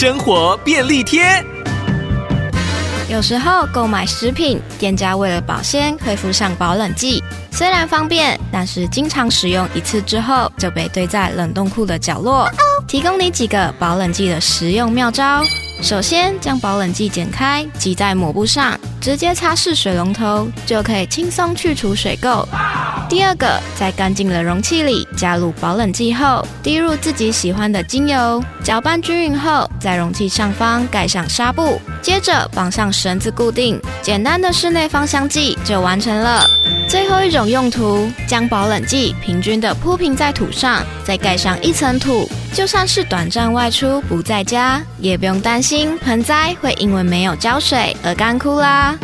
生活便利贴。有时候购买食品，店家为了保鲜会附上保冷剂，虽然方便，但是经常使用一次之后就被堆在冷冻库的角落。提供你几个保冷剂的实用妙招。首先，将保冷剂剪开，挤在抹布上，直接擦拭水龙头，就可以轻松去除水垢。第二个，在干净的容器里加入保冷剂后，滴入自己喜欢的精油，搅拌均匀后，在容器上方盖上纱布，接着绑上绳子固定，简单的室内芳香剂就完成了。最后一种用途，将保冷剂平均的铺平在土上，再盖上一层土。就算是短暂外出不在家，也不用担心盆栽会因为没有浇水而干枯啦。